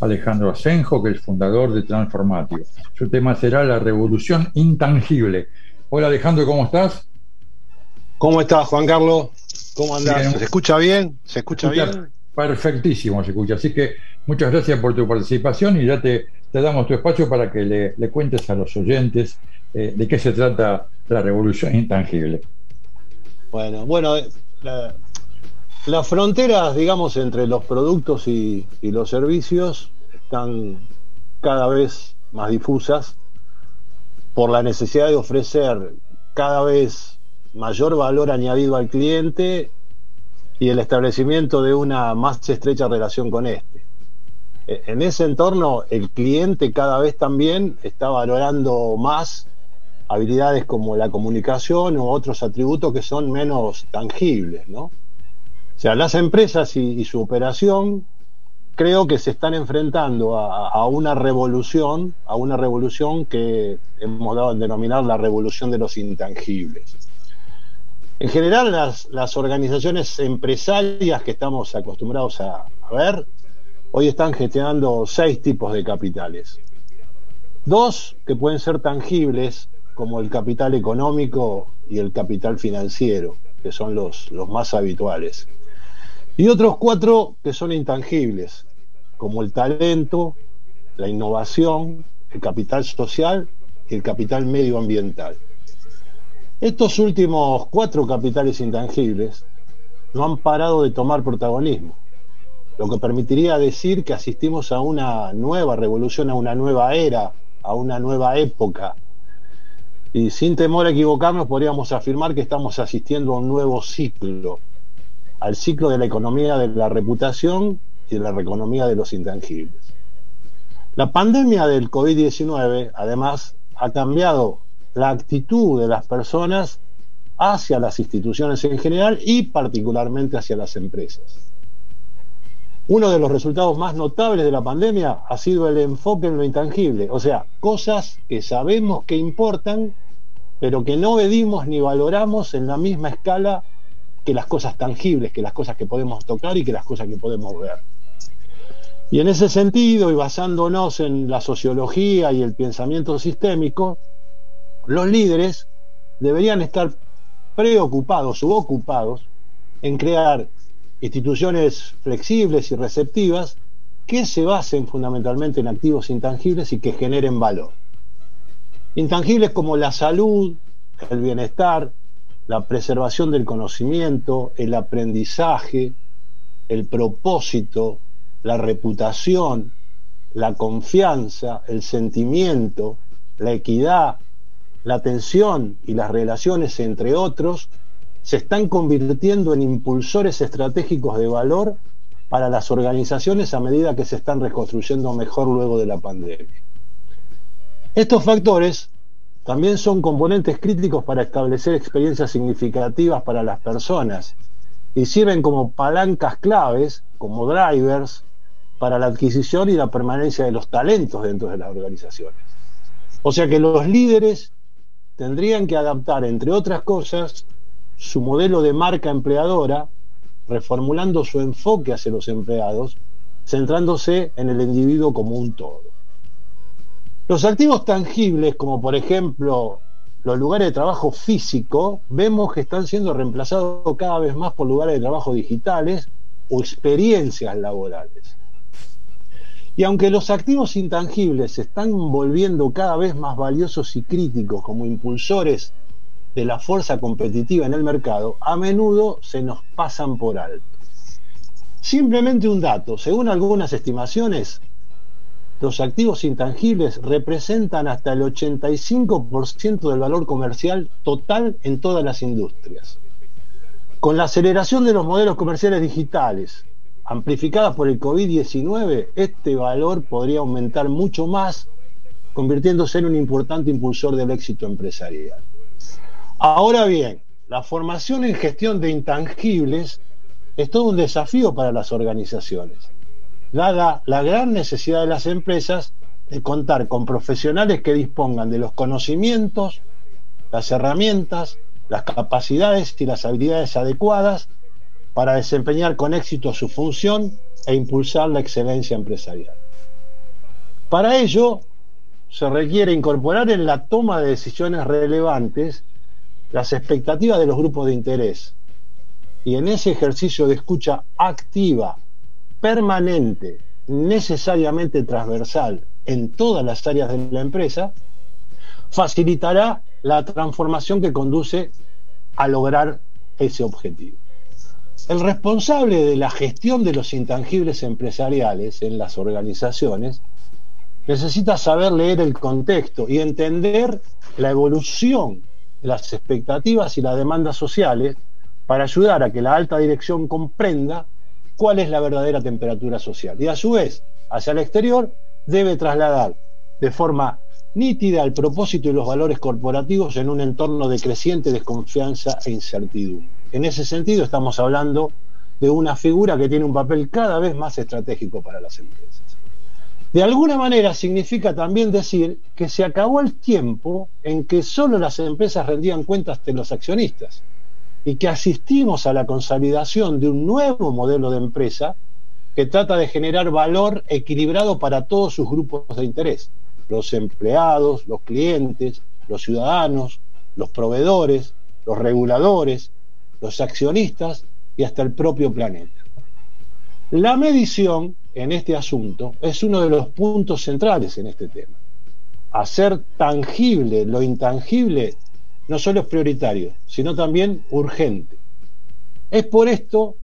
Alejandro Asenjo, que es fundador de Transformatio. Su tema será la revolución intangible. Hola Alejandro, ¿cómo estás? ¿Cómo estás, Juan Carlos? ¿Cómo andás? ¿Se escucha bien? ¿Se escucha, bien? Perfectísimo se escucha. Así que muchas gracias por tu participación y ya te, damos tu espacio para que le, cuentes a los oyentes eh, de qué se trata la revolución intangible. Bueno, bueno, eh, las fronteras, digamos, entre los productos y, los servicios están cada vez más difusas por la necesidad de ofrecer cada vez mayor valor añadido al cliente y el establecimiento de una más estrecha relación con este. E, en ese entorno, el cliente cada vez también está valorando más habilidades como la comunicación u otros atributos que son menos tangibles, ¿no? Las empresas y, su operación creo que se están enfrentando a, una revolución, a una revolución que hemos dado a denominar la revolución de los intangibles. En general, las, organizaciones empresarias que estamos acostumbrados a, ver, hoy están gestionando seis tipos de capitales. Dos que pueden ser tangibles, como el capital económico y el capital financiero, que son los más habituales. Y otros cuatro que son intangibles, como el talento, la innovación, el capital social y el capital medioambiental. Estos últimos cuatro capitales intangibles no han parado de tomar protagonismo, lo que permitiría decir que asistimos a una nueva revolución, a una nueva era, a una nueva época. Y sin temor a equivocarnos, podríamos afirmar que estamos asistiendo a un nuevo ciclo, al ciclo de la economía de la reputación y de la economía de los intangibles. La pandemia del COVID-19, además, ha cambiado la actitud de las personas hacia las instituciones en general y particularmente hacia las empresas. Uno de los resultados más notables de la pandemia ha sido el enfoque en lo intangible, o sea, cosas que sabemos que importan, pero que no medimos ni valoramos en la misma escala que las cosas tangibles, que las cosas que podemos tocar y que las cosas que podemos ver. Y en ese sentido, y basándonos en la sociología y el pensamiento sistémico, los líderes deberían estar preocupados u ocupados en crear instituciones flexibles y receptivas que se basen fundamentalmente en activos intangibles y que generen valor. Intangibles como la salud, el bienestar, la preservación del conocimiento, el aprendizaje, el propósito, la reputación, la confianza, el sentimiento, la equidad, la atención y las relaciones entre otros se están convirtiendo en impulsores estratégicos de valor para las organizaciones a medida que se están reconstruyendo mejor luego de la pandemia. Estos factores también son componentes críticos para establecer experiencias significativas para las personas y sirven como palancas claves, como drivers, para la adquisición y la permanencia de los talentos dentro de las organizaciones. O sea que los líderes tendrían que adaptar, entre otras cosas, su modelo de marca empleadora, reformulando su enfoque hacia los empleados, centrándose en el individuo como un todo. Los activos tangibles, como por ejemplo los lugares de trabajo físico, vemos que están siendo reemplazados cada vez más por lugares de trabajo digitales o experiencias laborales. Y aunque los activos intangibles se están volviendo cada vez más valiosos y críticos como impulsores de la fuerza competitiva en el mercado, a menudo se nos pasan por alto. Simplemente un dato, según algunas estimaciones, los activos intangibles representan hasta el 85% del valor comercial total en todas las industrias. Con la aceleración de los modelos comerciales digitales, amplificadas por el COVID-19, este valor podría aumentar mucho más, convirtiéndose en un importante impulsor del éxito empresarial. Ahora bien, la formación en gestión de intangibles es todo un desafío para las organizaciones dada la gran necesidad de las empresas de contar con profesionales que dispongan de los conocimientos, las herramientas, las capacidades y las habilidades adecuadas para desempeñar con éxito su función e impulsar la excelencia empresarial. Para ello, se requiere incorporar en la toma de decisiones relevantes las expectativas de los grupos de interés. Y en ese ejercicio de escucha activa, permanente, necesariamente transversal en todas las áreas de la empresa, facilitará la transformación que conduce a lograr ese objetivo. El responsable de la gestión de los intangibles empresariales en las organizaciones necesita saber leer el contexto y entender la evolución, las expectativas y las demandas sociales para ayudar a que la alta dirección comprenda cuál es la verdadera temperatura social. Y a su vez, hacia el exterior, debe trasladar de forma nítida el propósito y los valores corporativos en un entorno de creciente desconfianza e incertidumbre. En ese sentido, estamos hablando de una figura que tiene un papel cada vez más estratégico para las empresas. De alguna manera significa también decir que se acabó el tiempo en que solo las empresas rendían cuentas de los accionistas y que asistimos a la consolidación de un nuevo modelo de empresa que trata de generar valor equilibrado para todos sus grupos de interés, los empleados, los clientes, los ciudadanos, los proveedores, los reguladores, los accionistas y hasta el propio planeta. La medición en este asunto es uno de los puntos centrales en este tema. Hacer tangible lo intangible no solo es prioritario, sino también urgente. Es por esto